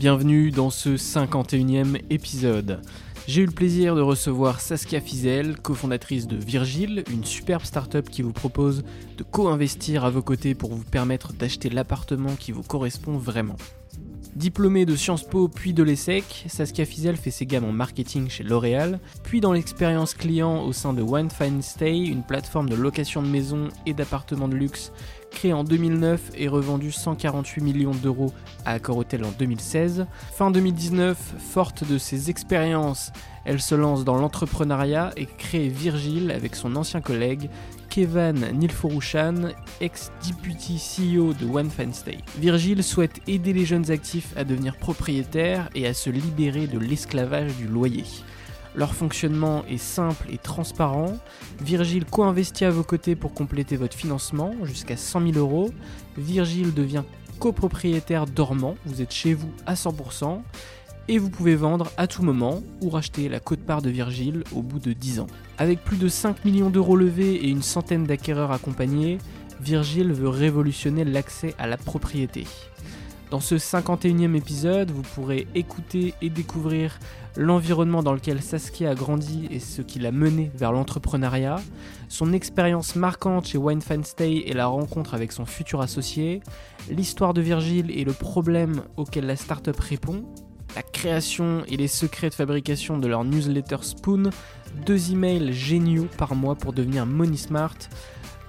Bienvenue dans ce 51e épisode. J'ai eu le plaisir de recevoir Saskia Fizel, cofondatrice de Virgile, une superbe startup qui vous propose de co-investir à vos côtés pour vous permettre d'acheter l'appartement qui vous correspond vraiment. Diplômée de Sciences Po puis de l'ESSEC, Saskia Fizel fait ses gammes en marketing chez L'Oréal, puis dans l'expérience client au sein de One Fine Stay, une plateforme de location de maisons et d'appartements de luxe créée en 2009 et revendue 148 millions d'euros à Accor Hotel en 2016. Fin 2019, forte de ses expériences, elle se lance dans l'entrepreneuriat et crée Virgile avec son ancien collègue Kevan Nilforushan, ex-deputy CEO de One Fine Stay. Virgile souhaite aider les jeunes actifs à devenir propriétaires et à se libérer de l'esclavage du loyer. Leur fonctionnement est simple et transparent. Virgile co-investit à vos côtés pour compléter votre financement jusqu'à 100 000 euros. Virgile devient copropriétaire dormant, vous êtes chez vous à 100% et vous pouvez vendre à tout moment ou racheter la cote-part de Virgile au bout de 10 ans. Avec plus de 5 millions d'euros levés et une centaine d'acquéreurs accompagnés, Virgile veut révolutionner l'accès à la propriété. Dans ce 51e épisode, vous pourrez écouter et découvrir l'environnement dans lequel Saskia a grandi et ce qui l'a mené vers l'entrepreneuriat, son expérience marquante chez Wine Stay et la rencontre avec son futur associé, l'histoire de Virgile et le problème auquel la startup répond, la création et les secrets de fabrication de leur newsletter Spoon, deux emails géniaux par mois pour devenir Money Smart,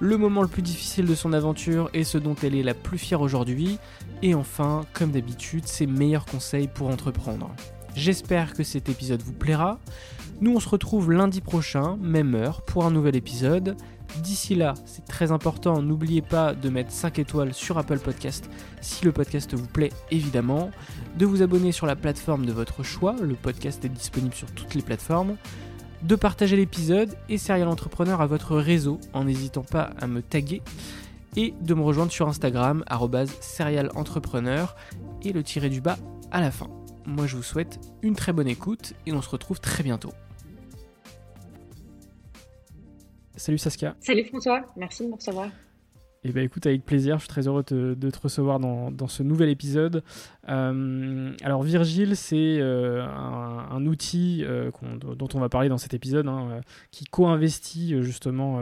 le moment le plus difficile de son aventure et ce dont elle est la plus fière aujourd'hui, et enfin, comme d'habitude, ses meilleurs conseils pour entreprendre. J'espère que cet épisode vous plaira. Nous on se retrouve lundi prochain, même heure, pour un nouvel épisode. D'ici là, c'est très important, n'oubliez pas de mettre 5 étoiles sur Apple Podcast si le podcast vous plaît évidemment, de vous abonner sur la plateforme de votre choix, le podcast est disponible sur toutes les plateformes, de partager l'épisode et Serial Entrepreneur à votre réseau en n'hésitant pas à me taguer et de me rejoindre sur Instagram @serialentrepreneur et le tirer du bas à la fin. Moi je vous souhaite une très bonne écoute et on se retrouve très bientôt. Salut Saskia. Salut François, merci de me recevoir. Eh bien écoute, avec plaisir, je suis très heureux de te recevoir dans, ce nouvel épisode. Euh, alors Virgile, c'est euh, un, outil euh, dont on va parler dans cet épisode, hein, qui co-investit justement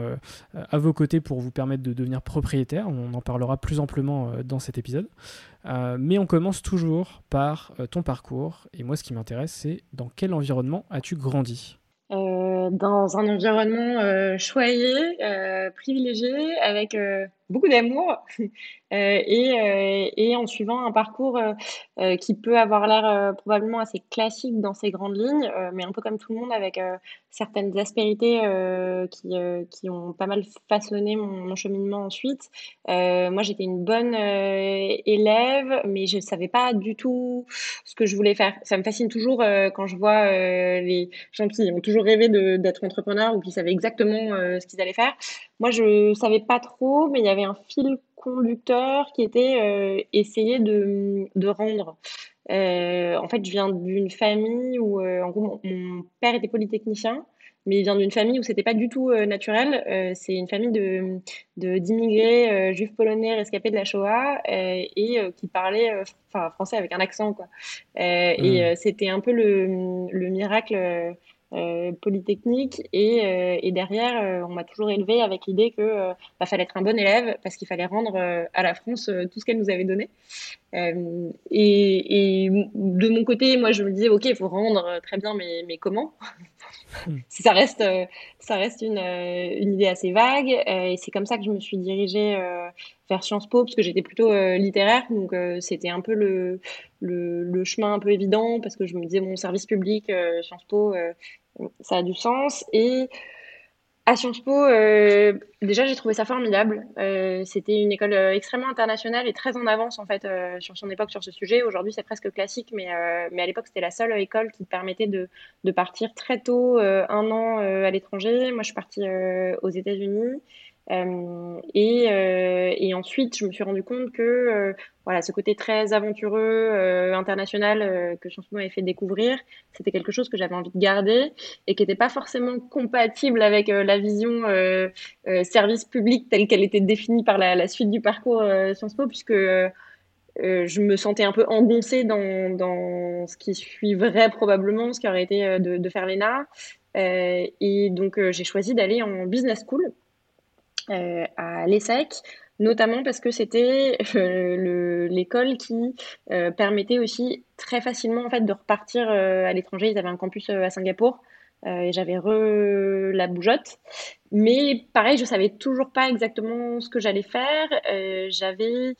à vos côtés pour vous permettre de devenir propriétaire. On en parlera plus amplement dans cet épisode. mais on commence toujours par ton parcours. Et moi, ce qui m'intéresse, c'est dans quel environnement as-tu grandi? Dans un environnement choyé, privilégié, avec beaucoup d'amour et, et, en suivant un parcours qui peut avoir l'air probablement assez classique dans ses grandes lignes, mais un peu comme tout le monde avec certaines aspérités qui, qui ont pas mal façonné mon, mon cheminement ensuite. moi, j'étais une bonne élève, mais je ne savais pas du tout ce que je voulais faire. Ça me fascine toujours quand je vois les gens qui ont toujours rêvé d'être entrepreneurs ou qui savaient exactement ce qu'ils allaient faire. Moi, je savais pas trop, mais il y avait un fil conducteur qui était euh, essayer de, de rendre. Euh, en fait, je viens d'une famille où, euh, en gros, mon, père était polytechnicien, mais il vient d'une famille où c'était pas du tout naturel. c'est une famille de d'immigrés juifs polonais rescapés de la Shoah et qui parlaient enfin français avec un accent quoi. Et mmh. c'était un peu le, le miracle euh, polytechnique et, euh, et derrière euh, on m'a toujours élevé avec l'idée que bah, fallait être un bon élève parce qu'il fallait rendre à la France tout ce qu'elle nous avait donné. Et, et, de mon côté moi je me disais ok il faut rendre très bien mais, mais comment? Si ça reste ça reste une, une idée assez vague et c'est comme ça que je me suis dirigée vers Sciences Po parce que j'étais plutôt littéraire. Donc c'était un peu le, le, le, chemin un peu évident parce que je me disais mon service public Sciences Po ça a du sens. Et à Sciences Po, euh, déjà, j'ai trouvé ça formidable. Euh, c'était une école euh, extrêmement internationale et très en avance, en fait, sur son époque sur ce sujet. Aujourd'hui, c'est presque classique, mais, mais à l'époque, c'était la seule école qui permettait de, de partir très tôt, un an à l'étranger. Moi, je suis partie aux États-Unis. Euh, et, euh, et, ensuite, je me suis rendu compte que euh, voilà, ce côté très aventureux, international que Sciences Po m'avait fait découvrir, c'était quelque chose que j'avais envie de garder et qui n'était pas forcément compatible avec la vision service public telle qu'elle était définie par la, suite du parcours Sciences Po, puisque je me sentais un peu engoncée dans, dans, ce qui suivrait probablement, ce qui aurait été de faire l'ENA. et donc, j'ai choisi d'aller en business school. Euh, à l'ESSEC, notamment parce que c'était euh, l'école qui euh, permettait aussi très facilement en fait de repartir à l'étranger. Ils avaient un campus à Singapour et j'avais la bougeotte. Mais pareil, je savais toujours pas exactement ce que j'allais faire. j'avais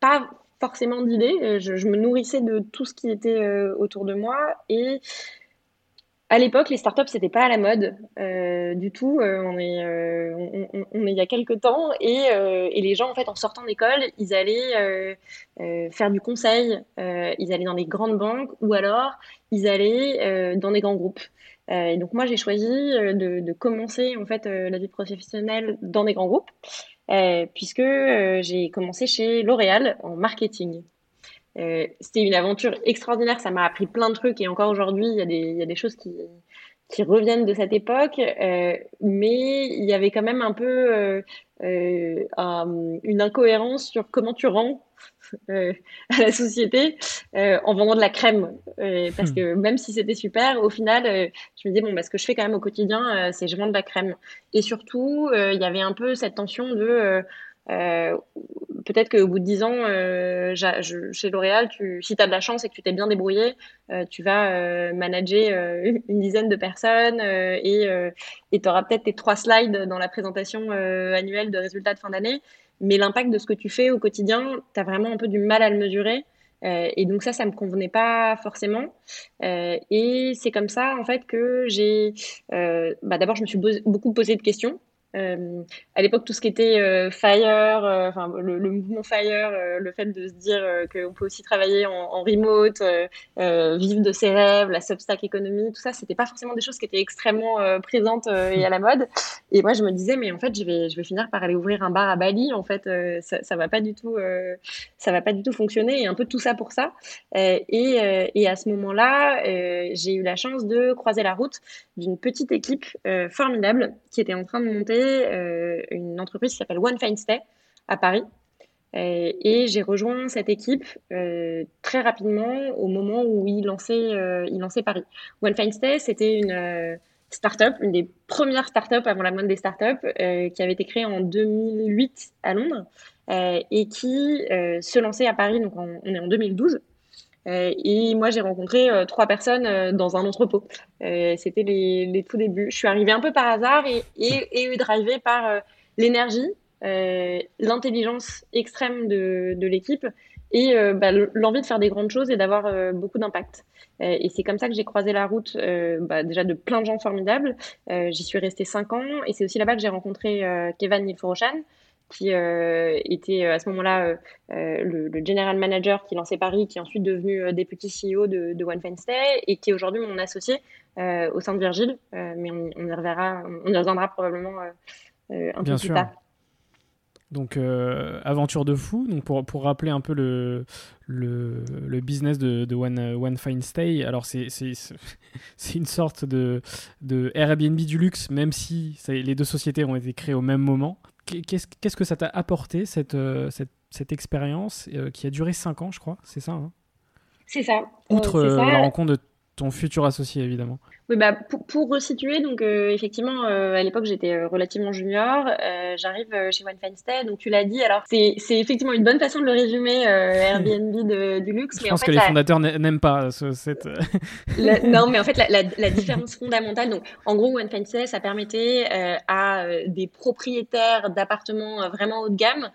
pas forcément d'idées. Je, je, me nourrissais de tout ce qui était autour de moi et à l'époque, les startups, c'était pas à la mode euh, du tout. Euh, on, est, euh, on, est il y a quelques temps et, et, les gens, en fait, en sortant d'école, ils allaient faire du conseil, ils allaient dans les grandes banques ou alors ils allaient dans des grands groupes. et donc moi, j'ai choisi de, de, commencer en fait la vie professionnelle dans des grands groupes puisque j'ai commencé chez L'Oréal en marketing. Euh, c'était une aventure extraordinaire, ça m'a appris plein de trucs et encore aujourd'hui, il y, a des, il y a des choses qui, qui reviennent de cette époque, euh, mais il y avait quand même un peu euh, une incohérence sur comment tu rends euh, à la société en vendant de la crème. parce hmm. que même si c'était super, au final, je me disais, bon, bah, ce que je fais quand même au quotidien, c'est je vends de la crème. Et surtout, il y avait un peu cette tension de peut-être qu'au bout de 10 ans, euh, chez L'Oréal, si tu as de la chance et que tu t'es bien débrouillé, euh, tu vas manager une, dizaine de personnes et tu auras peut-être tes trois slides dans la présentation annuelle de résultats de fin d'année. Mais l'impact de ce que tu fais au quotidien, tu as vraiment un peu du mal à le mesurer. et donc ça, ça me convenait pas forcément. et c'est comme ça, en fait, que j'ai... bah, D'abord, je me suis beaucoup posé de questions. Euh, à l'époque, tout ce qui était euh, Fire, euh, enfin le, mouvement Fire, le fait de se dire qu'on peut aussi travailler en, remote, vivre de ses rêves, la Substack économie, tout ça, c'était pas forcément des choses qui étaient extrêmement présentes et à la mode. Et moi, je me disais, mais en fait, je vais, je vais finir par aller ouvrir un bar à Bali. En fait, ça, ça va pas du tout, ça va pas du tout fonctionner. Et un peu tout ça pour ça. et à ce moment-là, j'ai eu la chance de croiser la route d'une petite équipe formidable qui était en train de monter euh, une entreprise qui s'appelle One à Paris. Euh, et j'ai rejoint cette équipe euh, très rapidement au moment où il lançait, il lançait Paris. One c'était une start-up, une des premières start-up avant la mode des start-up, qui avait été créée en 2008 à Londres et qui se lançait à Paris, donc on est en 2012. Euh, et moi, j'ai rencontré euh, trois personnes euh, dans un entrepôt. C'était les, tout débuts. Je suis arrivée un peu par hasard et, et, et drivée par l'énergie, l'intelligence extrême de, de l'équipe et bah, l'envie de faire des grandes choses et d'avoir beaucoup d'impact. et c'est comme ça que j'ai croisé la route bah, déjà de plein de gens formidables. J'y suis restée cinq ans et c'est aussi là-bas que j'ai rencontré Kevin Nilforoshan, qui euh, était euh, à ce moment-là euh, le, general manager qui lançait Paris, qui est ensuite devenu député CEO de, de One Fine Stay et qui est aujourd'hui mon associé au sein de Virgile. mais on, y reverra, on y reviendra probablement un peu plus tard. Donc, aventure de fou. Donc, pour, pour rappeler un peu le, le, le business de, de One, One, Fine Stay, alors c'est une sorte de, de Airbnb du luxe, même si les deux sociétés ont été créées au même moment. Qu'est-ce que ça t'a apporté, cette, euh, cette, cette expérience euh, qui a duré 5 ans, je crois C'est ça hein? C'est ça. Outre euh, la rencontre de ton futur associé, évidemment. Oui, bah, pour, pour resituer, donc euh, effectivement, euh, à l'époque, j'étais euh, relativement junior. J'arrive chez One donc tu l'as dit. Alors, c'est effectivement une bonne façon de le résumer, Airbnb de, du luxe. Je pense que les fondateurs n'aiment pas cette. non, mais en fait, la, différence fondamentale, donc en gros, One Stay, ça permettait à des propriétaires d'appartements vraiment haut de gamme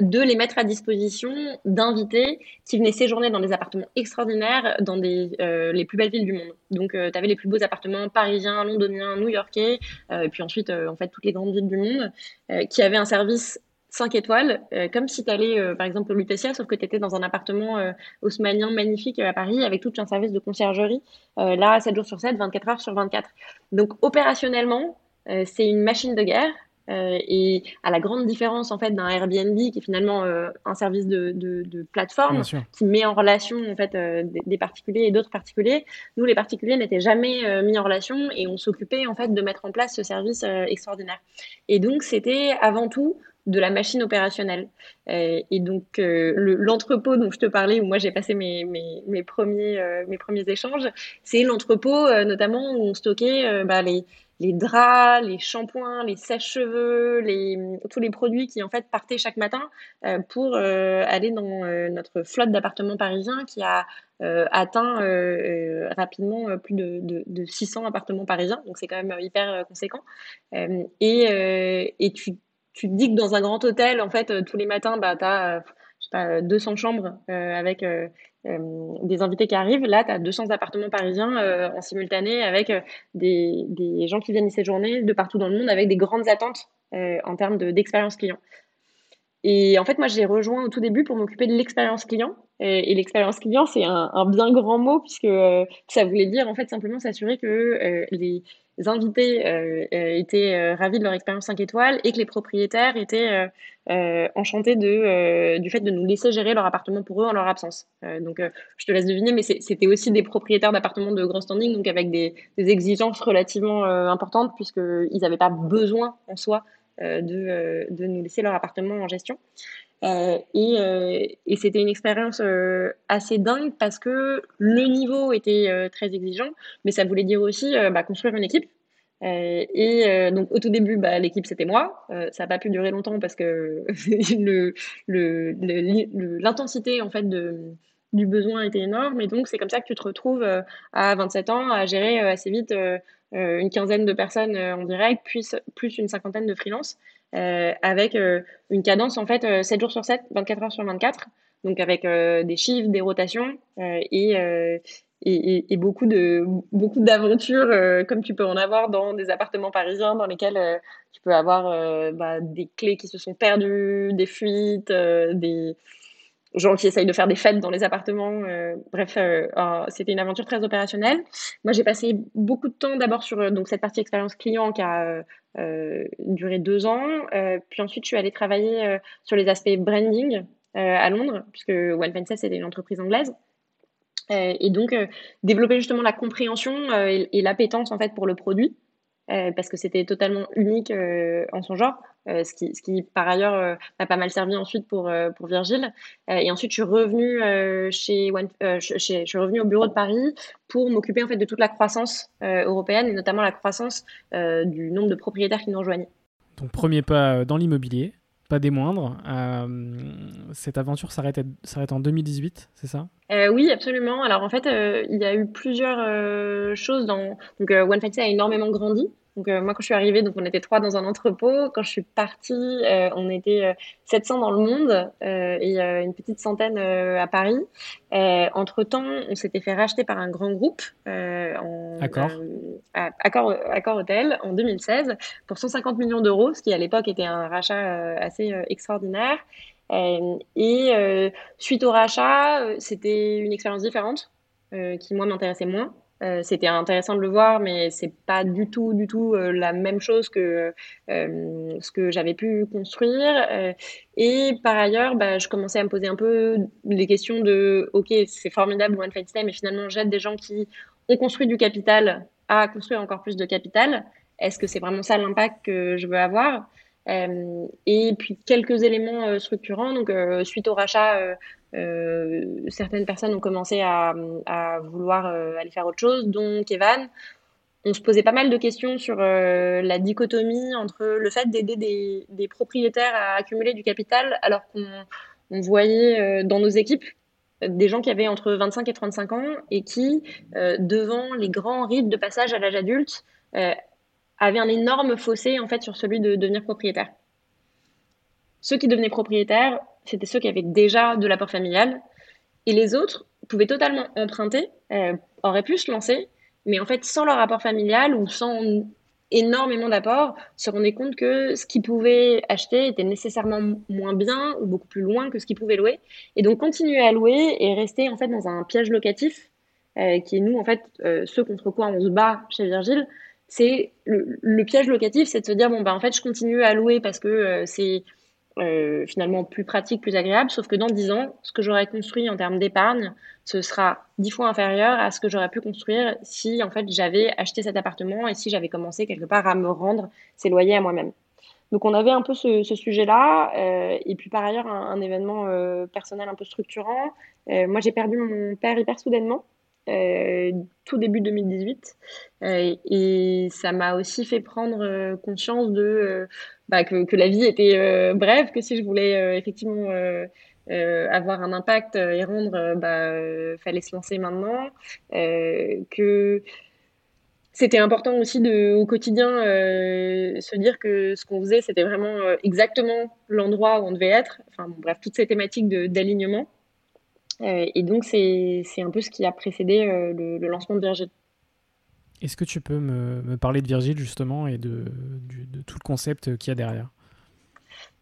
de les mettre à disposition d'invités qui venaient séjourner dans des appartements extraordinaires dans des, les plus belles villes du monde. Donc, tu avais les plus beaux appartements parisiens, londoniens, new-yorkais, euh, et puis ensuite, euh, en fait, toutes les grandes villes du monde, euh, qui avaient un service 5 étoiles, comme si tu allais, par exemple, au Lutetia, sauf que tu étais dans un appartement haussmanien magnifique à Paris, avec tout un service de conciergerie, là, 7 jours sur 7, 24 heures sur 24. Donc, opérationnellement, c'est une machine de guerre. Euh, et à la grande différence en fait d'un Airbnb qui est finalement euh, un service de, de, de plateforme qui met en relation en fait euh, des, particuliers et d'autres particuliers. Nous les particuliers n'étaient jamais mis en relation et on s'occupait en fait de mettre en place ce service extraordinaire. Et donc c'était avant tout de la machine opérationnelle. et donc l'entrepôt dont je te parlais, où moi j'ai passé mes, mes, mes premiers, mes premiers échanges, c'est l'entrepôt notamment où on stockait bah, les, les draps, les shampoings, les sèche-cheveux, les, tous les produits qui en fait partaient chaque matin euh, pour euh, aller dans euh, notre flotte d'appartements parisiens qui a atteint rapidement plus de, de, de, 600 appartements parisiens, donc c'est quand même hyper conséquent. et, tu te dis que dans un grand hôtel, en fait, tous les matins, bah, tu as pas, 200 chambres avec euh, des invités qui arrivent. Là, tu as 200 appartements parisiens euh, en simultané avec euh, des, des, gens qui viennent y séjourner de partout dans le monde avec des grandes attentes en termes d'expérience client. Et en fait, moi, j'ai rejoint au tout début pour m'occuper de l'expérience client. Et, l'expérience client, c'est un, un, bien grand mot puisque ça voulait dire en fait simplement s'assurer que les invités euh, euh, étaient euh, ravis de leur expérience 5 étoiles et que les propriétaires étaient enchantés du fait de nous laisser gérer leur appartement pour eux en leur absence. donc, je te laisse deviner, mais c'était aussi des propriétaires d'appartements de grand standing, donc avec des, exigences relativement importantes, puisqu'ils n'avaient pas besoin en soi de, nous laisser leur appartement en gestion. Euh, et, et c'était une expérience assez dingue parce que le niveau était très exigeant, mais ça voulait dire aussi bah, construire une équipe. Euh, et donc au tout début, bah, l'équipe c'était moi. ça n'a pas pu durer longtemps parce que l'intensité en fait du besoin était énorme. Et donc c'est comme ça que tu te retrouves à 27 ans à gérer assez vite une quinzaine de personnes en direct, plus une cinquantaine de freelance. Euh, avec euh, une cadence en fait 7 euh, jours sur 7, 24 heures sur 24, donc avec des chiffres, des rotations et, et, beaucoup de beaucoup d'aventures comme tu peux en avoir dans des appartements parisiens dans lesquels tu peux avoir bah, des clés qui se sont perdues, des fuites, des gens qui essayent de faire des fêtes dans les appartements. Bref, c'était une aventure très opérationnelle. Moi, j'ai passé beaucoup de temps d'abord sur donc cette partie expérience client qui a duré deux ans. puis ensuite, je suis allée travailler sur les aspects branding à Londres, puisque One Fences était une entreprise anglaise. et donc, développer justement la compréhension et l'appétence en fait pour le produit. Euh, parce que c'était totalement unique euh, en son genre, euh, ce, qui, par ailleurs m'a pas mal servi ensuite pour, pour Virgile. et ensuite, je suis revenue chez, One, chez, je suis revenue au bureau de Paris pour m'occuper en fait de toute la croissance européenne et notamment la croissance du nombre de propriétaires qui nous rejoignaient. Donc premier pas dans l'immobilier, pas des moindres. Euh, cette aventure s'arrête, en 2018, c'est ça? Euh, Oui, absolument. Alors en fait, euh, il y a eu plusieurs choses dans. Donc One a énormément grandi. Donc moi quand je suis arrivée, donc on était trois dans un entrepôt. Quand je suis partie, on était 700 dans le monde et une petite centaine à Paris. entre temps, on s'était fait racheter par un grand groupe, en, Accord. Accord, Accord Hôtel, en 2016 pour 150 millions d'euros, ce qui à l'époque était un rachat assez extraordinaire. et suite au rachat, c'était une expérience différente qui moi m'intéressait moins. Euh, c'était intéressant de le voir, mais c'est pas du tout, du tout euh, la même chose que euh, ce que j'avais pu construire. et par ailleurs, bah, je commençais à me poser un peu les questions de, ok, c'est formidable One Fight System, mais finalement j'aide des gens qui ont construit du capital à construire encore plus de capital. Est-ce que c'est vraiment ça l'impact que je veux avoir? Et puis quelques éléments structurants. Donc suite au rachat certaines personnes ont commencé à, vouloir euh, aller faire autre chose, dont Evan. On se posait pas mal de questions sur euh, la dichotomie entre le fait d'aider des, propriétaires à accumuler du capital alors qu'on voyait dans nos équipes des gens qui avaient entre 25 et 35 ans et qui, devant les grands rites de passage à l'âge adulte, avaient un énorme fossé en fait sur celui de devenir propriétaire. Ceux qui devenaient propriétaires c'était ceux qui avaient déjà de l'apport familial. Et les autres pouvaient totalement emprunter, euh, auraient pu se lancer, mais en fait, sans leur apport familial ou sans énormément d'apport, se rendaient compte que ce qu'ils pouvaient acheter était nécessairement moins bien ou beaucoup plus loin que ce qu'ils pouvaient louer. Et donc, continuer à louer et rester en fait dans un piège locatif, euh, qui est nous, en fait, euh, ce contre quoi on se bat chez Virgile, c'est le, piège locatif, c'est de se dire, bon, bah, en fait, je continue à louer parce que c'est euh, finalement plus pratique, plus agréable, sauf que dans 10 ans, ce que j'aurais construit en termes d'épargne, ce sera 10 fois inférieur à ce que j'aurais pu construire si en fait j'avais acheté cet appartement et si j'avais commencé quelque part à me rendre ces loyers à moi-même. Donc on avait un peu ce, sujet-là, euh, et puis par ailleurs un, événement euh, personnel un peu structurant. Euh, moi j'ai perdu mon père hyper soudainement, euh, tout début 2018. Euh, et ça m'a aussi fait prendre euh, conscience de bah, que, la vie était brève, que si je voulais effectivement avoir un impact et rendre, bah, fallait se lancer maintenant, que c'était important aussi au quotidien, se dire que ce qu'on faisait, c'était vraiment exactement l'endroit où on devait être. Enfin, bref, toutes ces thématiques d'alignement. Euh, et donc, c'est un peu ce qui a précédé euh, le, lancement de Virgile. Est-ce que tu peux me, parler de Virgile justement et de, tout le concept qu'il y a derrière?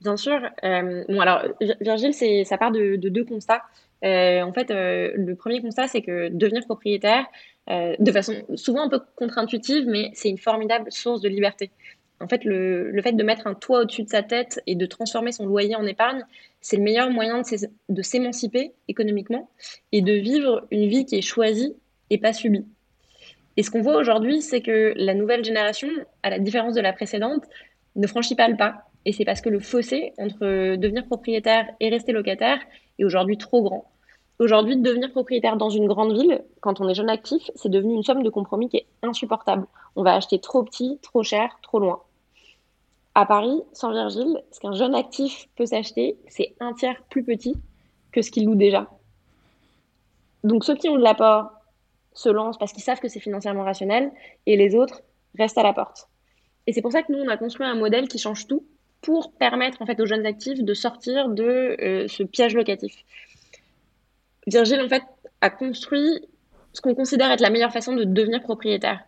Bien sûr. Euh, bon, alors, Virgile, ça part de, de deux constats. en fait, le premier constat, c'est que devenir propriétaire, de façon souvent un peu contre-intuitive, mais c'est une formidable source de liberté. En fait, le, fait de mettre un toit au-dessus de sa tête et de transformer son loyer en épargne, c'est le meilleur moyen de s'émanciper économiquement et de vivre une vie qui est choisie et pas subie. Et ce qu'on voit aujourd'hui, c'est que la nouvelle génération, à la différence de la précédente, ne franchit pas le pas. Et c'est parce que le fossé entre devenir propriétaire et rester locataire est aujourd'hui trop grand. Aujourd'hui, devenir propriétaire dans une grande ville, quand on est jeune actif, c'est devenu une somme de compromis qui est insupportable. On va acheter trop petit, trop cher, trop loin. À Paris, sans Virgile, ce qu'un jeune actif peut s'acheter, c'est un tiers plus petit que ce qu'il loue déjà. Donc ceux qui ont de l'apport se lancent parce qu'ils savent que c'est financièrement rationnel et les autres restent à la porte. Et c'est pour ça que nous, on a construit un modèle qui change tout pour permettre en fait aux jeunes actifs de sortir de euh, ce piège locatif. Virgile, en fait, a construit ce qu'on considère être la meilleure façon de devenir propriétaire,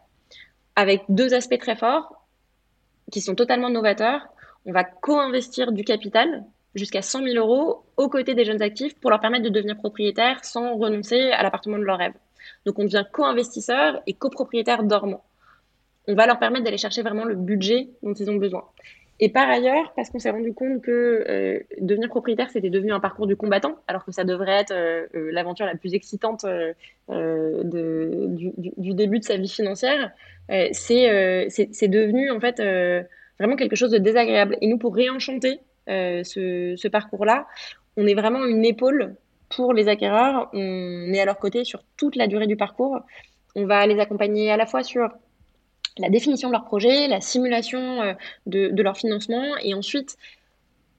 avec deux aspects très forts qui sont totalement novateurs. On va co-investir du capital jusqu'à 100 000 euros aux côtés des jeunes actifs pour leur permettre de devenir propriétaires sans renoncer à l'appartement de leur rêve. Donc on devient co-investisseur et copropriétaire dormant. On va leur permettre d'aller chercher vraiment le budget dont ils ont besoin. Et par ailleurs, parce qu'on s'est rendu compte que euh, devenir propriétaire, c'était devenu un parcours du combattant, alors que ça devrait être euh, euh, l'aventure la plus excitante du, début de sa vie financière, c'est devenu en fait vraiment quelque chose de désagréable. Et nous, pour réenchanter ce parcours-là, on est vraiment une épaule pour les acquéreurs. On est à leur côté sur toute la durée du parcours. On va les accompagner à la fois sur la définition de leur projet, la simulation euh, de, leur financement et ensuite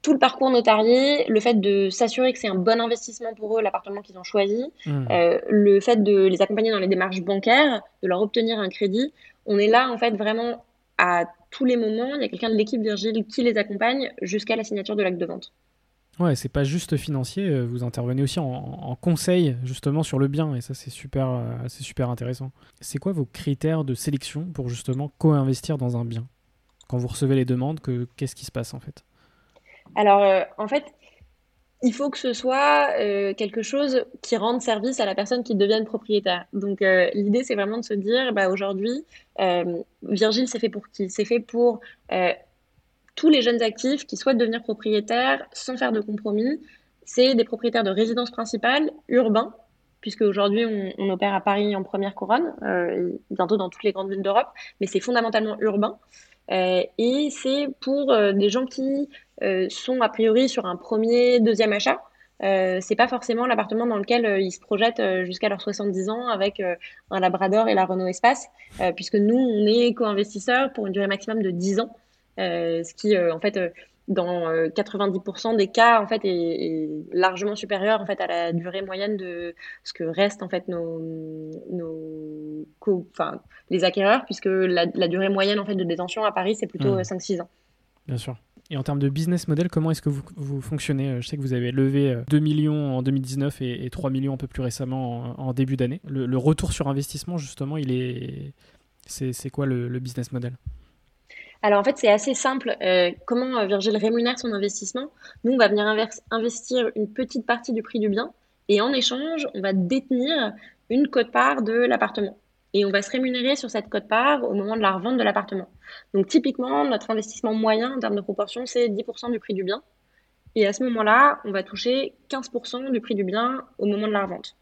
tout le parcours notarié, le fait de s'assurer que c'est un bon investissement pour eux, l'appartement qu'ils ont choisi, mmh. euh, le fait de les accompagner dans les démarches bancaires, de leur obtenir un crédit. On est là, en fait, vraiment à tous les moments, il y a quelqu'un de l'équipe Virgile qui les accompagne jusqu'à la signature de l'acte de vente. Ouais, c'est pas juste financier, euh, vous intervenez aussi en, conseil justement sur le bien et ça c'est super, euh, super intéressant. C'est quoi vos critères de sélection pour justement co-investir dans un bien? Quand vous recevez les demandes, que, qu'est-ce qui se passe en fait? Alors euh, en fait, il faut que ce soit quelque chose qui rende service à la personne qui devienne propriétaire. Donc l'idée c'est vraiment de se dire, bah, aujourd'hui, Virgile c'est fait pour qui? C'est fait pour tous les jeunes actifs qui souhaitent devenir propriétaires sans faire de compromis. C'est des propriétaires de résidence principale, urbains, puisque aujourd'hui on, opère à Paris en première couronne, euh, bientôt dans toutes les grandes villes d'Europe, mais c'est fondamentalement urbain. Euh, et c'est pour euh, des gens qui sont a priori sur un premier, deuxième achat. c'est pas forcément l'appartement dans lequel ils se projettent jusqu'à leurs 70 ans avec un Labrador et la Renault Espace, puisque nous on est co-investisseurs pour une durée maximum de 10 ans. Euh, ce qui, euh, en fait, euh, dans 90% des cas, en fait, est, largement supérieur en fait à la durée moyenne de ce que restent en fait nos, nos enfin, les acquéreurs, puisque la, durée moyenne en fait de détention à Paris c'est plutôt 5-6 ans. Bien sûr. Et en termes de business model, comment est-ce que vous, vous, fonctionnez? Je sais que vous avez levé 2 millions en 2019 et, 3 millions un peu plus récemment en, début d'année. Le, retour sur investissement, justement, il est, c'est quoi le business model? Alors en fait, c'est assez simple. Euh, comment euh, Virgile rémunère son investissement Nous, on va venir investir une petite partie du prix du bien et en échange, on va détenir une cote-part de l'appartement. Et on va se rémunérer sur cette cote-part au moment de la revente de l'appartement. Donc typiquement, notre investissement moyen en termes de proportion, c'est 10% du prix du bien. Et à ce moment-là, on va toucher 15% du prix du bien au moment de la revente.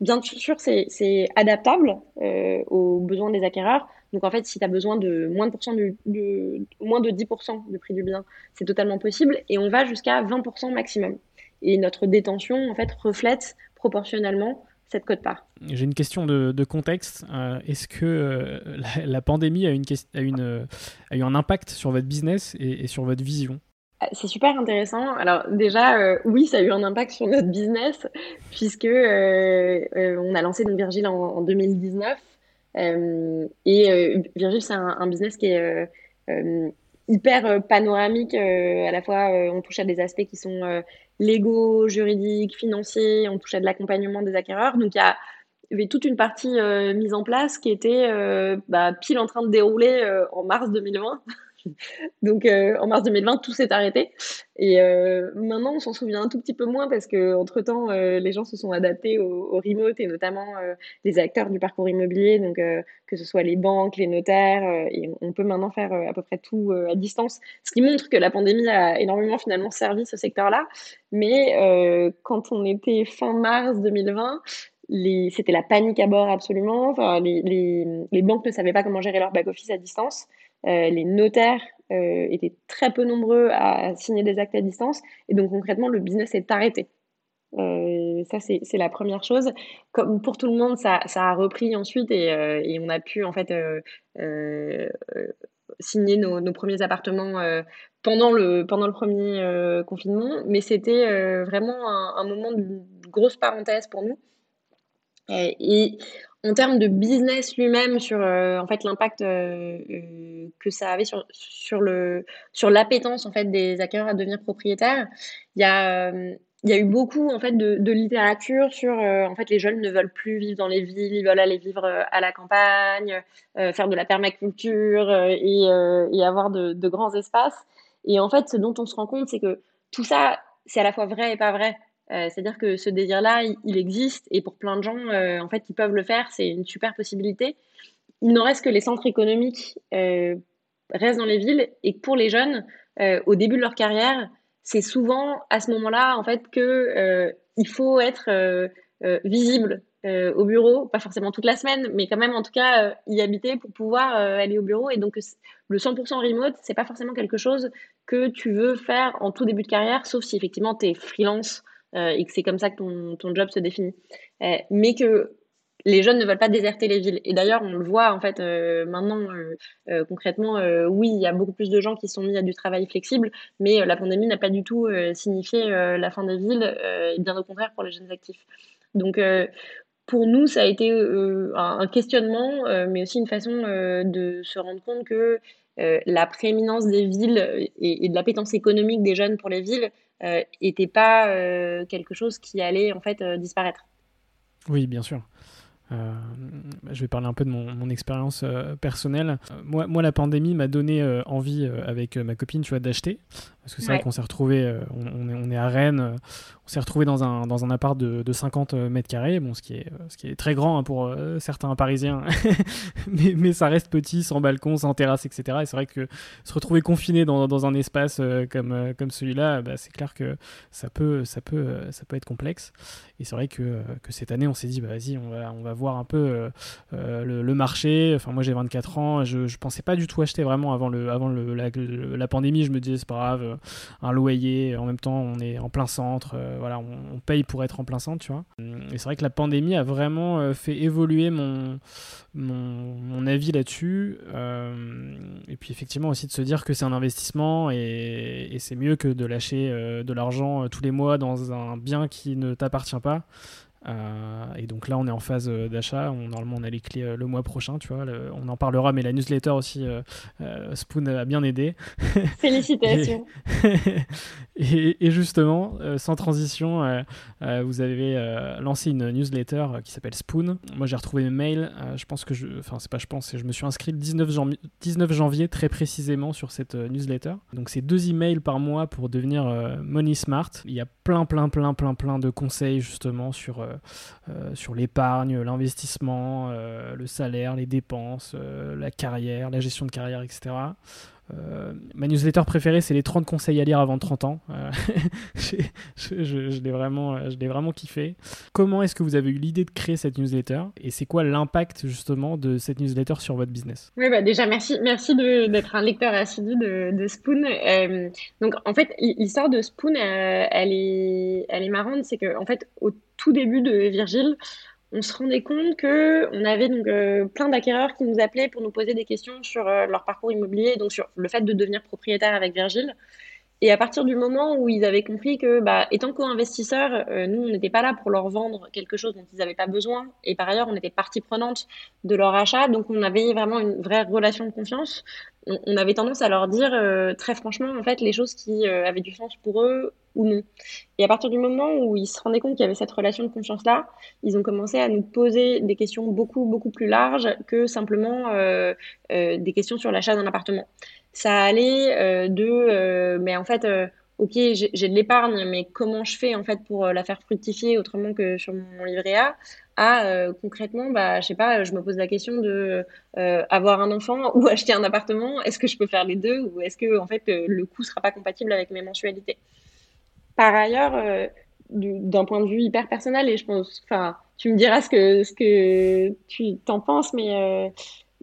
Bien sûr, c'est adaptable euh, aux besoins des acquéreurs. Donc en fait, si tu as besoin de moins de, du, moins de 10% du prix du bien, c'est totalement possible. Et on va jusqu'à 20% maximum. Et notre détention, en fait, reflète proportionnellement cette cote-part. J'ai une question de, contexte. Euh, est-ce que euh, la, pandémie a, une, a, une, a, eu un impact sur votre business et, sur votre vision? Ah, c'est super intéressant. Alors déjà, euh, oui, ça a eu un impact sur notre business puisque on a lancé donc Virgile en, en 2019 euh, et euh, Virgile, c'est un, business qui est euh, hyper panoramique. à la fois, on touche à des aspects qui sont légaux, juridiques, financiers, on touche à de l'accompagnement des acquéreurs. Donc, il y, a, avait toute une partie mise en place qui était bah, pile en train de dérouler en mars 2020. Donc euh, en mars 2020, tout s'est arrêté. Et euh, maintenant, on s'en souvient un tout petit peu moins parce que entre temps, euh, les gens se sont adaptés au, remote et notamment les acteurs du parcours immobilier, donc que ce soit les banques, les notaires, et on peut maintenant faire à peu près tout à distance, ce qui montre que la pandémie a énormément finalement servi ce secteur-là. Mais quand on était fin mars 2020, c'était la panique à bord absolument. Les banques ne savaient pas comment gérer leur back-office à distance. Euh, les notaires euh, étaient très peu nombreux à signer des actes à distance. Et donc concrètement, le business est arrêté. Euh, ça, c'est la première chose. Comme pour tout le monde, ça, ça a repris ensuite et, et, on a pu en fait signer nos, nos, premiers appartements pendant, le, pendant le premier confinement. Mais c'était vraiment un, moment de grosse parenthèse pour nous. Et, en termes de business lui-même sur euh, en fait l'impact euh, euh, que ça avait sur sur le sur l'appétence en fait des acquéreurs à devenir propriétaires il y a il y a eu beaucoup en fait de, littérature sur en fait les jeunes ne veulent plus vivre dans les villes ils veulent aller vivre à la campagne faire de la permaculture et, et avoir de, de grands espaces. Et en fait ce dont on se rend compte c'est que tout ça c'est à la fois vrai et pas vrai euh, c'est-à-dire que ce désir-là, il, existe et pour plein de gens, euh, en fait, ils peuvent le faire. C'est une super possibilité. Il n'en reste que les centres économiques euh, restent dans les villes et pour les jeunes, au début de leur carrière, c'est souvent à ce moment-là, en fait, que faut être visible au bureau, pas forcément toute la semaine, mais quand même, en tout cas, y habiter pour pouvoir aller au bureau. Et donc, le 100% remote, c'est pas forcément quelque chose que tu veux faire en tout début de carrière, sauf si effectivement tu es freelance et que c'est comme ça que ton, ton job se définit. Euh, mais que les jeunes ne veulent pas déserter les villes. Et d'ailleurs, on le voit en fait euh, maintenant concrètement. oui, il y a beaucoup plus de gens qui sont mis à du travail flexible, mais la pandémie n'a pas du tout signifié la fin des villes, bien au contraire pour les jeunes actifs. Donc pour nous, ça a été un questionnement, mais aussi une façon de se rendre compte que la prééminence des villes et, de l'appétence économique des jeunes pour les villes n'était pas quelque chose qui allait en fait disparaître. Oui, bien sûr. Euh, je vais parler un peu de mon, expérience euh, personnelle. Euh, moi, moi, la pandémie m'a donné envie avec ma copine, tu vois, d'acheter. Parce que c'est vrai qu'on s'est retrouvé, on, est, on, est, à Rennes, on s'est retrouvé dans un, dans un appart de, de 50 mètres carrés, bon, ce qui est, ce qui est très grand hein, pour certains Parisiens, mais, mais, ça reste petit, sans balcon, sans terrasse, etc. Et c'est vrai que se retrouver confiné dans, dans un espace comme, comme celui-là, bah, c'est clair que ça peut, ça peut, ça peut être complexe. Et c'est vrai que, que, cette année, on s'est dit, bah, vas-y, on va, on va voir un peu euh, euh, le, marché. Enfin, moi j'ai 24 ans, je, pensais pas du tout acheter vraiment avant, le, avant le, la, pandémie. Je me disais, c'est pas grave, euh, un loyer, en même temps on est en plein centre, voilà, on, paye pour être en plein centre, tu vois. Et c'est vrai que la pandémie a vraiment fait évoluer mon, mon, avis là-dessus. et puis effectivement aussi de se dire que c'est un investissement et c'est mieux que de lâcher de l'argent tous les mois dans un bien qui ne t'appartient pas. Euh, et donc là, on est en phase euh, d'achat. On, normalement, on a les clés euh, le mois prochain, tu vois. on en parlera, mais la newsletter aussi, Spoon a bien aidé. Félicitations. et, justement, sans transition, vous avez lancé une newsletter qui s'appelle Spoon. Moi, j'ai retrouvé mes mails. je pense que je, enfin, c'est pas je pense, je me suis inscrit le 19 janvier, 19 janvier très précisément sur cette newsletter. Donc, c'est deux emails par mois pour devenir Money Smart. Il y a plein, plein, plein, plein, plein de conseils justement sur sur l'épargne, l'investissement, euh, le salaire, les dépenses, la carrière, la gestion de carrière, etc. ma newsletter préférée, c'est les 30 conseils à lire avant 30 ans. je, je, l'ai vraiment, vraiment kiffé. Comment est-ce que vous avez eu l'idée de créer cette newsletter et c'est quoi l'impact justement de cette newsletter sur votre business? Oui, bah déjà merci, merci d'être un lecteur assidu de, Spoon. donc en fait, l'histoire de Spoon, elle est, elle est marrante, c'est que en fait au tout début de Virgile, on se rendait compte que on avait donc euh, plein d'acquéreurs qui nous appelaient pour nous poser des questions sur euh, leur parcours immobilier, donc sur le fait de devenir propriétaire avec Virgile. Et à partir du moment où ils avaient compris que, bah, étant co-investisseurs, euh, nous, on n'était pas là pour leur vendre quelque chose dont ils n'avaient pas besoin. Et par ailleurs, on était partie prenante de leur achat. Donc, on avait vraiment une vraie relation de confiance. On, avait tendance à leur dire, très franchement, en fait, les choses qui avaient du sens pour eux ou non. Et à partir du moment où ils se rendaient compte qu'il y avait cette relation de confiance-là, ils ont commencé à nous poser des questions beaucoup, beaucoup plus larges que simplement euh, euh, des questions sur l'achat d'un appartement. Ça allait euh, de, mais en fait, ok, j'ai de l'épargne, mais comment je fais en fait pour la faire fructifier autrement que sur mon livret A? À concrètement, bah, je sais pas, je me pose la question de avoir un enfant ou acheter un appartement. Est-ce que je peux faire les deux ou est-ce que en fait le coût sera pas compatible avec mes mensualités? Par ailleurs, euh, d'un point de vue hyper personnel, et je pense, enfin, tu me diras ce que, ce que tu t'en penses, mais euh,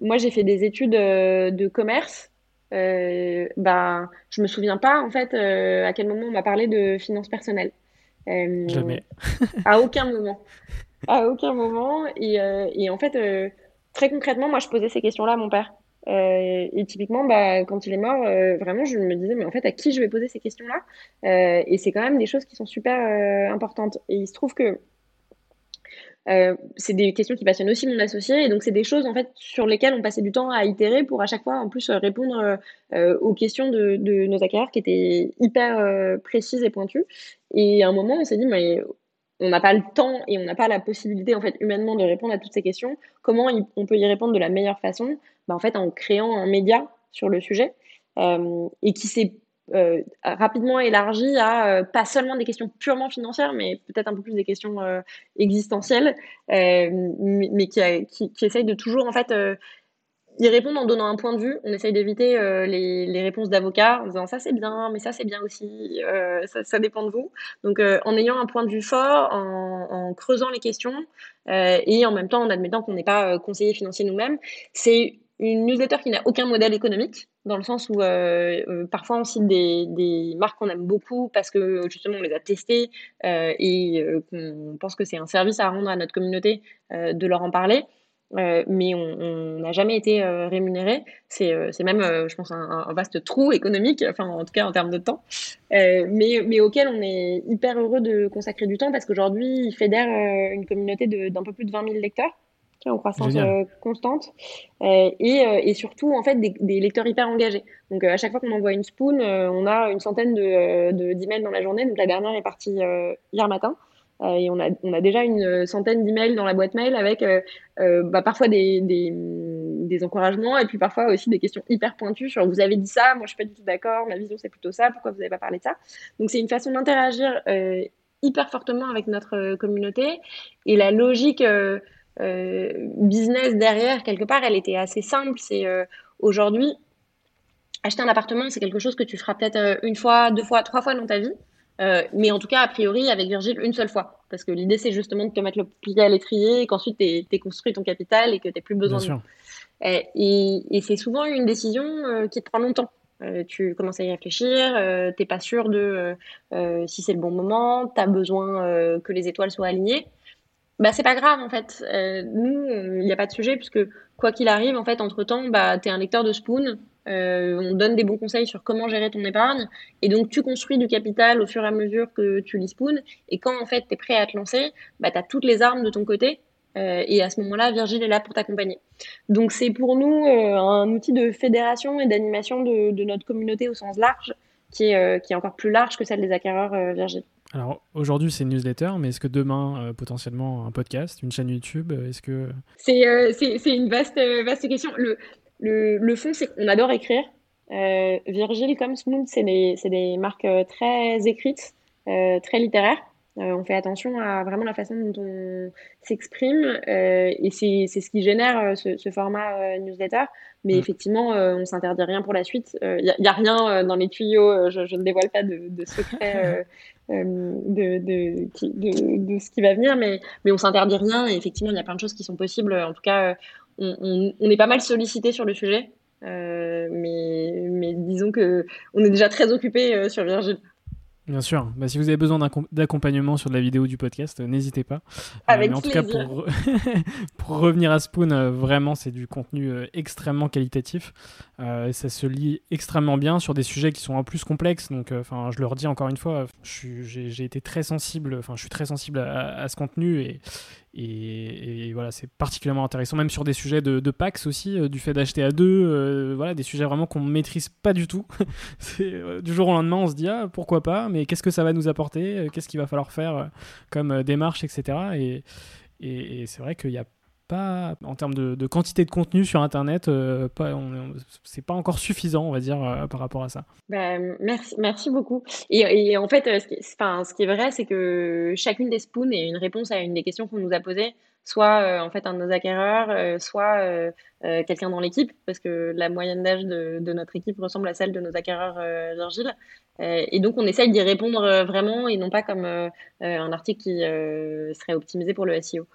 moi, j'ai fait des études euh, de commerce. Euh, ben, je me souviens pas, en fait, à quel moment on m'a parlé de finances personnelles. Jamais. à aucun moment. À aucun moment. Et, et en fait, très concrètement, moi, je posais ces questions-là à mon père. Euh, et typiquement, bah, quand il est mort, euh, vraiment, je me disais, mais en fait, à qui je vais poser ces questions-là? Euh, Et c'est quand même des choses qui sont super importantes. Et il se trouve que c'est des questions qui passionnent aussi mon associé, et donc c'est des choses en fait sur lesquelles on passait du temps à itérer pour à chaque fois en plus répondre aux questions de, de, nos acquéreurs qui étaient hyper précises et pointues. Et à un moment, on s'est dit, mais on n'a pas le temps et on n'a pas la possibilité en fait humainement de répondre à toutes ces questions. Comment on peut y répondre de la meilleure façon? Bah, En fait, en créant un média sur le sujet euh, et qui s'est euh, rapidement élargi à euh, pas seulement des questions purement financières, mais peut-être un peu plus des questions existentielles, mais, qui, qui, essayent de toujours en fait ils répondent en donnant un point de vue. On essaye d'éviter euh, les, les, réponses d'avocats en disant ça c'est bien, mais ça c'est bien aussi. Euh, ça, ça, dépend de vous. Donc euh, en ayant un point de vue fort, en, creusant les questions et en même temps en admettant qu'on n'est pas conseiller financier nous-mêmes, c'est une newsletter qui n'a aucun modèle économique dans le sens où parfois on cite des, des marques qu'on aime beaucoup parce que justement on les a testées et qu'on pense que c'est un service à rendre à notre communauté de leur en parler. Euh, mais on n'a jamais été euh, rémunéré. C'est euh, même, je pense, un, un, vaste trou économique, enfin en tout cas en termes de temps, mais, mais auquel on est hyper heureux de consacrer du temps parce qu'aujourd'hui, il fédère une communauté d'un peu plus de 20 000 lecteurs. en croissance constante, et, et, surtout en fait des, des, lecteurs hyper engagés. Donc à chaque fois qu'on envoie une spoon, on a une centaine de d'emails dans la journée. Donc la dernière est partie hier matin. Euh, et on a, déjà une centaine d'emails dans la boîte mail avec euh, euh, bah, parfois des, encouragements et puis parfois aussi des questions hyper pointues sur vous avez dit ça, moi je suis pas du tout d'accord, ma vision c'est plutôt ça, pourquoi vous n'avez pas parlé de ça? Donc c'est une façon d'interagir hyper fortement avec notre communauté et la logique business derrière quelque part elle était assez simple. C'est aujourd'hui acheter un appartement c'est quelque chose que tu feras peut-être une fois, deux fois, trois fois dans ta vie. Euh, mais en tout cas, a priori, avec Virgile, une seule fois. Parce que l'idée, c'est justement de te mettre le pied à l'étrier et qu'ensuite, tu aies construit ton capital et que tu plus besoin Bien de sûr. Et, et, c'est souvent une décision euh, qui te prend longtemps. Euh, tu commences à y réfléchir, euh, t'es pas sûr de si c'est le bon moment, tu as besoin que les étoiles soient alignées. Bah c'est pas grave en fait. nous, il n'y a pas de sujet puisque quoi qu'il arrive, en fait, entre temps, bah es un lecteur de Spoon, on donne des bons conseils sur comment gérer ton épargne. Et donc, tu construis du capital au fur et à mesure que tu lis Spoon. Et quand, en fait, tu es prêt à te lancer, bah, tu as toutes les armes de ton côté. Euh, et à ce moment-là, Virgile est là pour t'accompagner. Donc, c'est pour nous euh, un outil de fédération et d'animation de, notre communauté au sens large, qui est, qui est encore plus large que celle des acquéreurs Virgile. Alors aujourd'hui c'est une newsletter, mais est-ce que demain potentiellement un podcast, une chaîne YouTube, est-ce que c'est c'est une vaste vaste question. Le le, le fond, c'est qu'on adore écrire. Euh, Virgile comme Smooth, c'est des, des, marques euh, très écrites, euh, très littéraires. Euh, on fait attention à vraiment la façon dont on s'exprime et c'est ce qui génère ce, ce format newsletter. Mais mm. effectivement, on s'interdit rien pour la suite. Il n'y a, rien dans les tuyaux. Je, je, ne dévoile pas de, de secrets de, de, de, de, ce qui va venir, mais, mais on s'interdit rien. Et effectivement, il y a plein de choses qui sont possibles. En tout cas, on, est pas mal sollicité sur le sujet, euh, mais, mais disons que on est déjà très occupé euh, sur Virgile. Bien sûr. Bah, si vous avez besoin d'accompagnement sur de la vidéo du podcast, euh, n'hésitez pas. Avec mais en tout cas, pour, pour revenir à Spoon, vraiment, c'est du contenu extrêmement qualitatif. ça se lit extrêmement bien sur des sujets qui sont en plus complexes. Donc, enfin, je le redis encore une fois, j'ai été très sensible. Enfin, je suis très sensible à, à ce contenu et, et, voilà, c'est particulièrement intéressant, même sur des sujets de, de PAX aussi, euh, du fait d'acheter à deux, euh, voilà, des sujets vraiment qu'on ne maîtrise pas du tout. Euh, du jour au lendemain, on se dit, ah, pourquoi pas, mais qu'est-ce que ça va nous apporter, qu'est-ce qu'il va falloir faire comme démarche, etc. Et, c'est vrai qu'il y a pas, en termes de, quantité de contenu sur Internet, euh, c'est pas encore suffisant, on va dire, euh, par rapport à ça. Ben, merci, beaucoup. Et, en fait, euh, ce qui, est vrai, c'est que chacune des spoons est une réponse à une des questions qu'on nous a posées, soit en fait un de nos acquéreurs, soit quelqu'un dans l'équipe, parce que la moyenne d'âge de, de, notre équipe ressemble à celle de nos acquéreurs Virgile. et donc, on essaye d'y répondre vraiment et non pas comme un article qui serait optimisé pour le SEO.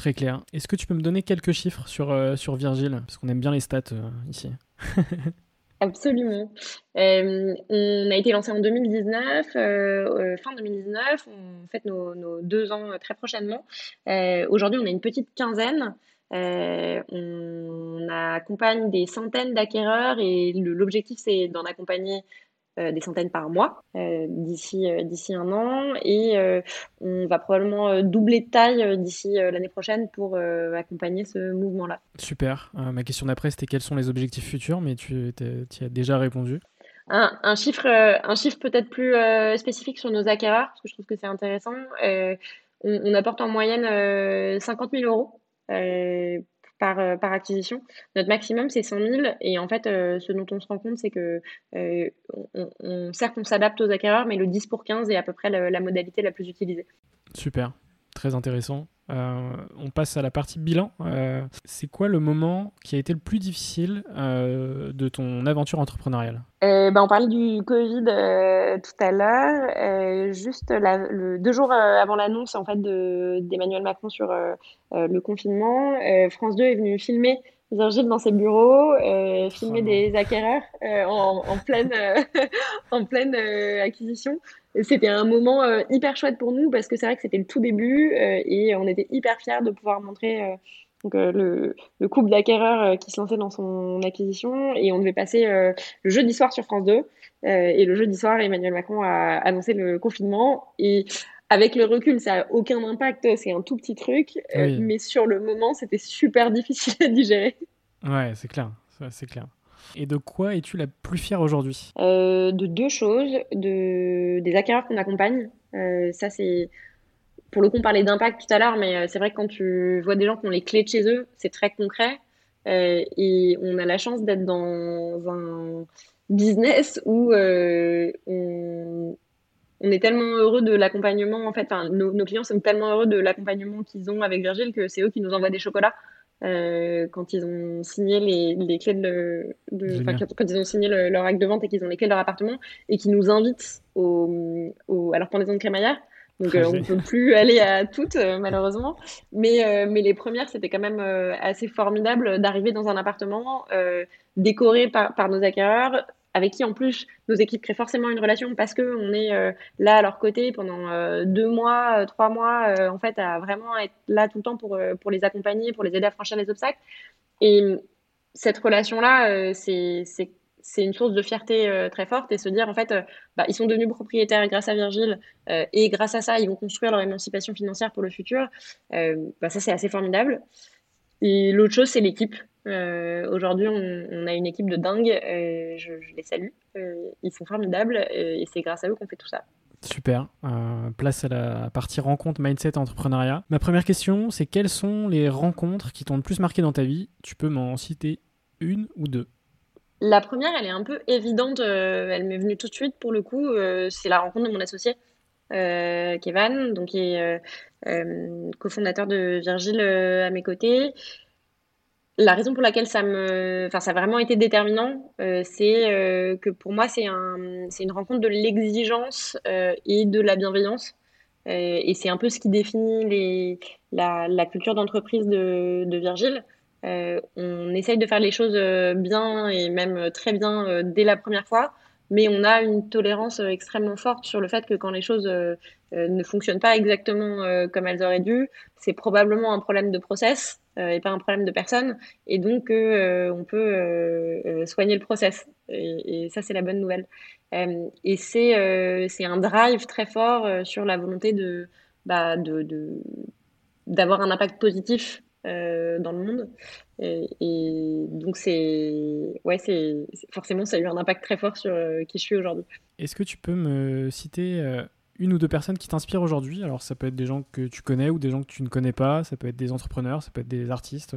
Très clair. Est-ce que tu peux me donner quelques chiffres sur, euh, sur Virgile? Parce qu'on aime bien les stats euh, ici. Absolument. Euh, on a été lancé en 2019, fin 2019. On fête nos, nos deux ans très prochainement. Aujourd'hui, on a une petite quinzaine. on accompagne des centaines d'acquéreurs et l'objectif, c'est d'en accompagner des centaines par mois euh, d'ici euh, d'ici un an et on va probablement doubler de taille d'ici l'année prochaine pour accompagner ce mouvement-là. Super. ma question d'après c'était quels sont les objectifs futurs, mais tu, tu as déjà répondu. Un, un, chiffre, un chiffre peut-être plus spécifique sur nos acquéreurs, parce que je trouve que c'est intéressant. On, on, apporte en moyenne 50 000 euros par, euh, par acquisition. Notre maximum, c'est 100 000. Et en fait, euh, ce dont on se rend compte, c'est que euh, on, certes, on s'adapte aux acquéreurs, mais le 10 pour 15 est à peu près la, modalité la plus utilisée. Super, très intéressant. On passe à la partie bilan. c'est quoi le moment qui a été le plus difficile de ton aventure entrepreneuriale? Ben, On parlait du Covid tout à l'heure. juste le, deux jours avant l'annonce en fait, d'Emmanuel Macron sur euh, le confinement, euh, France 2 est venu filmer Virgile dans ses bureaux, euh, filmer des acquéreurs en, en, pleine, en pleine acquisition. C'était un moment hyper chouette pour nous parce que c'est vrai que c'était le tout début et on était hyper fiers de pouvoir montrer donc, le, le, couple d'acquéreurs qui se lançait dans son acquisition et on devait passer le jeudi soir sur France 2 et le jeudi soir Emmanuel Macron a annoncé le confinement et avec le recul, ça n'a aucun impact, c'est un tout petit truc, mais sur le moment, c'était super difficile à digérer. Ouais, c'est clair, c'est clair. Et de quoi es-tu la plus fière aujourd'hui? De deux choses, de, des acquéreurs qu'on accompagne. ça, c'est pour le coup, on parlait d'impact tout à l'heure, mais c'est vrai que quand tu vois des gens qui ont les clés de chez eux, c'est très concret. Euh, et on a la chance d'être dans un business où euh, on, est tellement heureux de l'accompagnement. En fait, nos, clients sont tellement heureux de l'accompagnement qu'ils ont avec Virgile que c'est eux qui nous envoient des chocolats. Euh, quand ils ont signé les, les clés de, de quand, quand, ils ont signé leur acte de vente et qu'ils ont les clés de leur appartement et qui nous invitent au, au, à leur pendaison de crémaillère. Donc euh, on ne peut plus aller à toutes euh, malheureusement. Mais, euh, mais les premières, c'était quand même assez formidable d'arriver dans un appartement décoré par, par nos acquéreurs, avec qui en plus nos équipes créent forcément une relation parce que on est là à leur côté pendant deux mois, trois mois, en fait, à vraiment être là tout le temps pour, pour les accompagner, pour les aider à franchir les obstacles. Et cette relation-là, c'est c'est une source de fierté euh, très forte et se dire en fait euh, bah, ils sont devenus propriétaires grâce à Virgile euh, et grâce à ça ils vont construire leur émancipation financière pour le futur bah, ça c'est assez formidable et l'autre chose c'est l'équipe. Aujourd'hui on, a une équipe de dingue je, les salue. Ils sont formidables et c'est grâce à eux qu'on fait tout ça. Super. place à la partie rencontre, mindset, entrepreneuriat. Ma première question, c'est quelles sont les rencontres qui t'ont le plus marqué dans ta vie? Tu peux m'en citer une ou deux. La première, elle est un peu évidente, euh, elle m'est venue tout de suite pour le coup, euh, c'est la rencontre de mon associé, euh, Kevin, donc qui est cofondateur de Virgile à mes côtés. La raison pour laquelle ça me, enfin, ça a vraiment été déterminant, c'est que pour moi, c'est un, c'est une rencontre de l'exigence et de la bienveillance. et c'est un peu ce qui définit la, culture d'entreprise de, Virgile. Euh, on essaye de faire les choses euh, bien et même euh, très bien dès la première fois, mais on a une tolérance extrêmement forte sur le fait que quand les choses ne fonctionnent pas exactement comme elles auraient dû, c'est probablement un problème de process et pas un problème de personne, et donc on peut soigner le process. Et, ça, c'est la bonne nouvelle. et c'est c'est un drive très fort sur la volonté de bah, de d'avoir un impact positif euh, dans le monde. Et, donc, c'est. Ouais, c'est. Forcément, ça a eu un impact très fort sur euh, qui je suis aujourd'hui. Est-ce que tu peux me citer euh, une ou deux personnes qui t'inspirent aujourd'hui? Alors, ça peut être des gens que tu connais ou des gens que tu ne connais pas, ça peut être des entrepreneurs, ça peut être des artistes,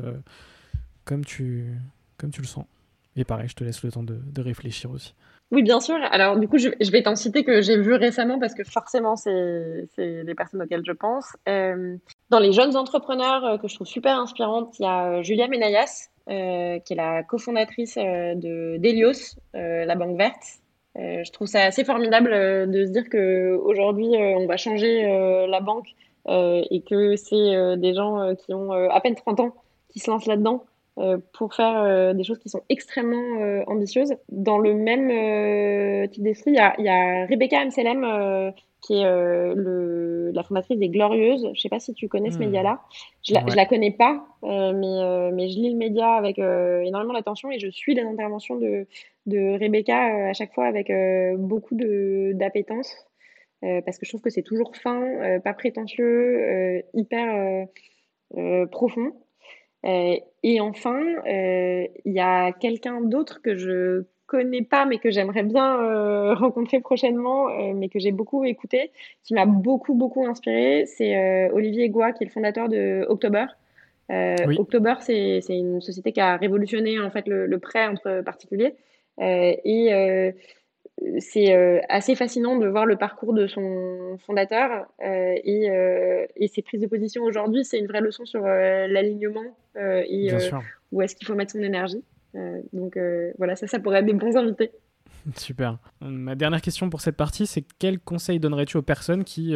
comme, tu, comme tu le sens. Et pareil, je te laisse le temps de, de réfléchir aussi. Oui, bien sûr. Alors, du coup, je, vais t'en citer que j'ai vu récemment parce que forcément, c'est des personnes auxquelles je pense. Euh, dans les jeunes entrepreneurs euh, que je trouve super inspirantes, il y a euh, Julia Menayas, qui est la cofondatrice de d'Elios, la banque verte. je trouve ça assez formidable de se dire qu'aujourd'hui, on va changer la banque et que c'est des gens qui ont à peine 30 ans qui se lancent là-dedans. Euh, pour faire euh, des choses qui sont extrêmement euh, ambitieuses. Dans le même type d'esprit, il y a, y a, Rebecca Amselem, qui est le, la fondatrice des Glorieuses. Je ne sais pas si tu connais ce hmm. média-là. Je, ne la connais pas, mais, mais je lis le média avec énormément d'attention et je suis les interventions de, de Rebecca à chaque fois avec beaucoup d'appétence. parce que je trouve que c'est toujours fin, pas prétentieux, hyper profond. Euh, et enfin, euh, il y a quelqu'un d'autre que je connais pas, mais que j'aimerais bien euh, rencontrer prochainement, mais que j'ai beaucoup écouté, qui m'a beaucoup, beaucoup inspiré. C'est Olivier Goua, qui est le fondateur de October. October, c'est une société qui a révolutionné en fait le, le prêt entre particuliers. et c'est euh, assez fascinant de voir le parcours de son fondateur euh, et, euh, et, ses prises de position aujourd'hui. C'est une vraie leçon sur l'alignement et où est-ce qu'il faut mettre son énergie. donc voilà, ça, ça pourrait être des bons invités. Super. Ma dernière question pour cette partie, c'est quel conseil donnerais-tu aux personnes qui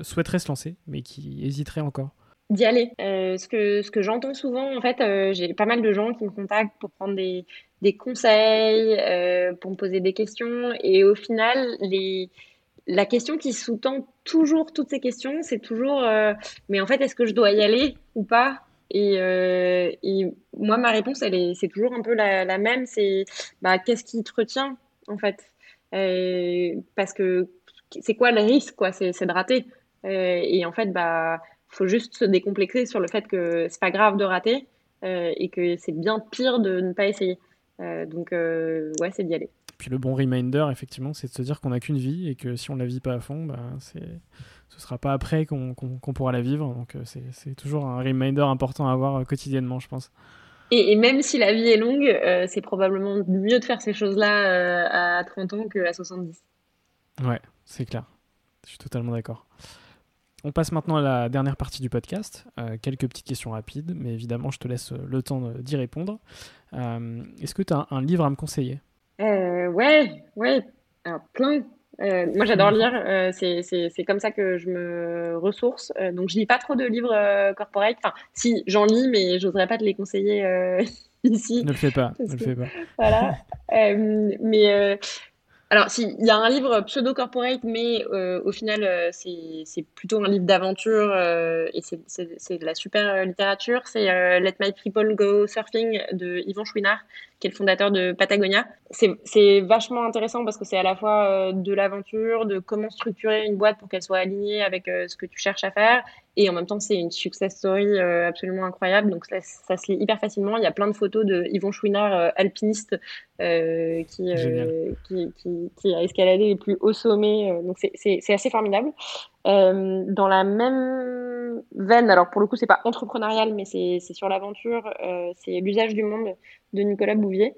souhaiteraient se lancer mais qui hésiteraient encore? D'y aller. Euh, ce que, ce que j'entends souvent, en fait, euh, j'ai pas mal de gens qui me contactent pour prendre des, des conseils, euh, pour me poser des questions. Et au final, les, la question qui sous-tend toujours toutes ces questions, c'est toujours mais en fait, est-ce que je dois y aller ou pas? Et, et, moi, ma réponse, elle est, c'est toujours un peu la, la même. C'est bah, qu'est-ce qui te retient, en fait? Parce que c'est quoi le risque, quoi? C'est de rater. et en fait, bah, faut juste se décomplexer sur le fait que c'est pas grave de rater et que c'est bien pire de ne pas essayer. donc, ouais, c'est d'y aller. Puis le bon reminder, effectivement, c'est de se dire qu'on n'a qu'une vie et que si on la vit pas à fond, bah, c'est ce sera pas après qu'on pourra la vivre. Donc c'est toujours un reminder important à avoir quotidiennement, je pense. Et, même si la vie est longue, euh, c'est probablement mieux de faire ces choses-là euh, à 30 ans qu'à 70. Ouais, c'est clair. Je suis totalement d'accord. On passe maintenant à la dernière partie du podcast. Euh, quelques petites questions rapides, mais évidemment, je te laisse le temps d'y répondre. Est-ce que tu as un livre à me conseiller? Ouais, ouais. Alors, plein, euh, moi, j'adore lire. Euh, c'est comme ça que je me ressource. Euh, donc, je lis pas trop de livres corporate. Enfin, si, j'en lis, mais j'oserais pas te les conseiller ici. Ne le fais pas. Ne le fais pas. Voilà. mais alors, si, il y a un livre pseudo-corporate, mais euh, au final, euh, c'est plutôt un livre d'aventure euh, et c'est de la super littérature. C'est Let My People Go Surfing de Yvon Chouinard, qui est le fondateur de Patagonia. C'est vachement intéressant parce que c'est à la fois de l'aventure, de comment structurer une boîte pour qu'elle soit alignée avec ce que tu cherches à faire, et en même temps, c'est une success story euh, absolument incroyable. Donc, ça, ça, se lit hyper facilement. Il y a plein de photos de Yvon Chouinard, euh, alpiniste, euh, qui, qui, qui, qui, a escaladé les plus hauts sommets. donc, c'est assez formidable. dans la même veine, alors pour le coup, c'est pas entrepreneurial, mais c'est sur l'aventure, c'est L'usage du monde de Nicolas Bouvier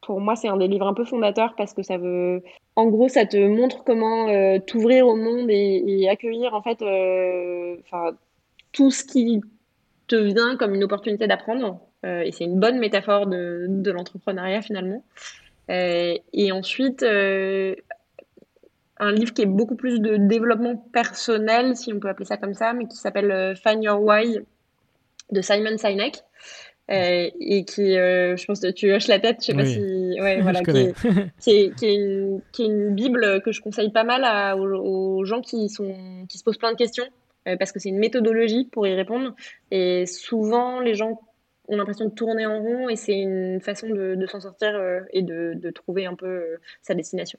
pour moi, c'est un des livres un peu fondateurs parce que ça veut, en gros, ça te montre comment euh, t'ouvrir au monde et, accueillir en fait, euh, tout ce qui te vient comme une opportunité d'apprendre. Euh, et c'est une bonne métaphore de, de l'entrepreneuriat finalement. et ensuite, un livre qui est beaucoup plus de développement personnel, si on peut appeler ça comme ça, mais qui s'appelle Find Your Why de Simon Sinek. Euh, et qui, euh, je pense que tu hoches la tête, je sais pas si, ouais, voilà, qui est, qui, est, qui, est qui, est, une, bible que je conseille pas mal à, aux, gens qui sont, qui se posent plein de questions, euh, parce que c'est une méthodologie pour y répondre, et souvent les gens ont l'impression de tourner en rond, et c'est une façon de, de s'en sortir et de, de, trouver un peu sa destination.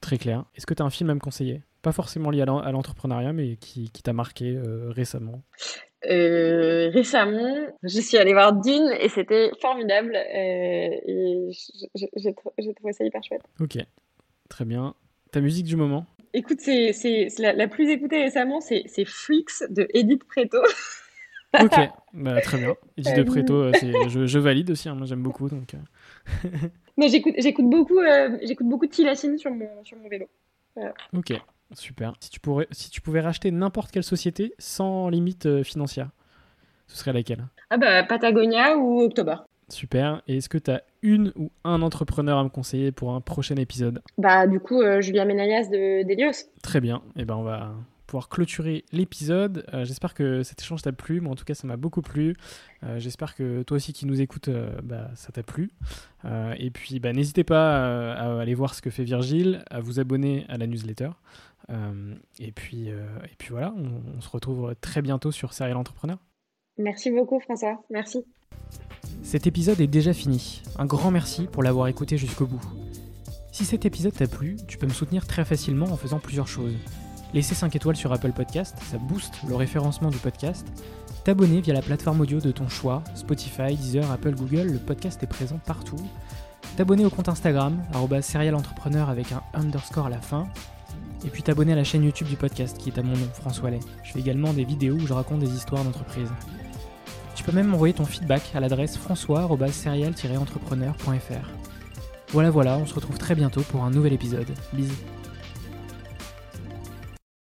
Très clair. Est-ce que tu as un film à me conseiller? Pas forcément lié à l'entrepreneuriat, mais qui, qui t'a marqué récemment euh, récemment, je suis allée voir Dune et c'était formidable. Euh, et j'ai trouvé ça hyper chouette. Ok, très bien. Ta musique du moment? Écoute, c'est la, la, plus écoutée récemment, c'est Freaks de Edith Preto. ok, bah, très bien. Edith Preto, euh, je, je, valide aussi, hein, j'aime beaucoup. Donc... j'écoute beaucoup, j'écoute beaucoup de Tilacine sur mon, sur mon vélo. Ok, Super. Si tu, pourrais, si tu pouvais racheter n'importe quelle société sans limite euh, financière, ce serait laquelle? Ah bah Patagonia ou October. Super. Et est-ce que tu as une ou un entrepreneur à me conseiller pour un prochain épisode? Bah du coup, euh, Julia Menayas de d'Elios. Très bien. Et eh ben on va pouvoir clôturer l'épisode. Euh, j'espère que cet échange t'a plu. Moi, en tout cas, ça m'a beaucoup plu. Euh, j'espère que toi aussi qui nous écoutes, euh, bah, ça t'a plu. et puis, bah, n'hésitez pas à aller voir ce que fait Virgile, à vous abonner à la newsletter. Et, puis, et puis voilà, on, on, se retrouve très bientôt sur Serial Entrepreneur. Merci beaucoup, François. Merci. Cet épisode est déjà fini. Un grand merci pour l'avoir écouté jusqu'au bout. Si cet épisode t'a plu, tu peux me soutenir très facilement en faisant plusieurs choses laisser 5 étoiles sur Apple Podcast, ça booste le référencement du podcast. T'abonner via la plateforme audio de ton choix, Spotify, Deezer, Apple, Google, le podcast est présent partout. T'abonner au compte Instagram, serialentrepreneur avec un underscore à la fin. Et puis t'abonner à la chaîne YouTube du podcast qui est à mon nom, François Lay. Je fais également des vidéos où je raconte des histoires d'entreprise. Tu peux même m'envoyer ton feedback à l'adresse françois-serial-entrepreneur.fr. Voilà voilà, on se retrouve très bientôt pour un nouvel épisode. Bisous.